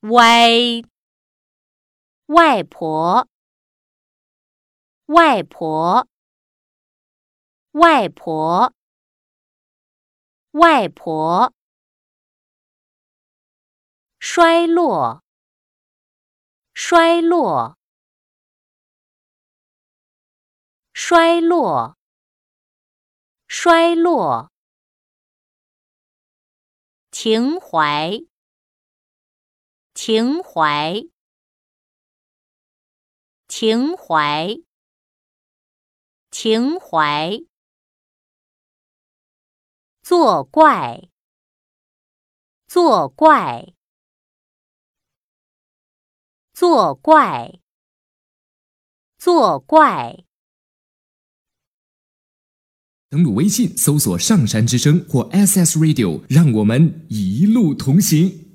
歪，外婆外婆外婆外婆，衰落衰落。衰落，衰落，情怀，情怀，情怀，情怀，作怪，作怪，作怪，作怪。登录微信，搜索“上山之声”或 “SS Radio”，让我们一路同行。